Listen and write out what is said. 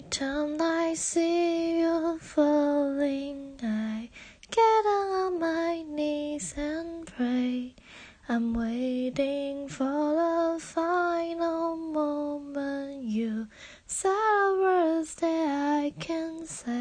Every time I see you falling, I get on my knees and pray. I'm waiting for the final moment you said a that I can say.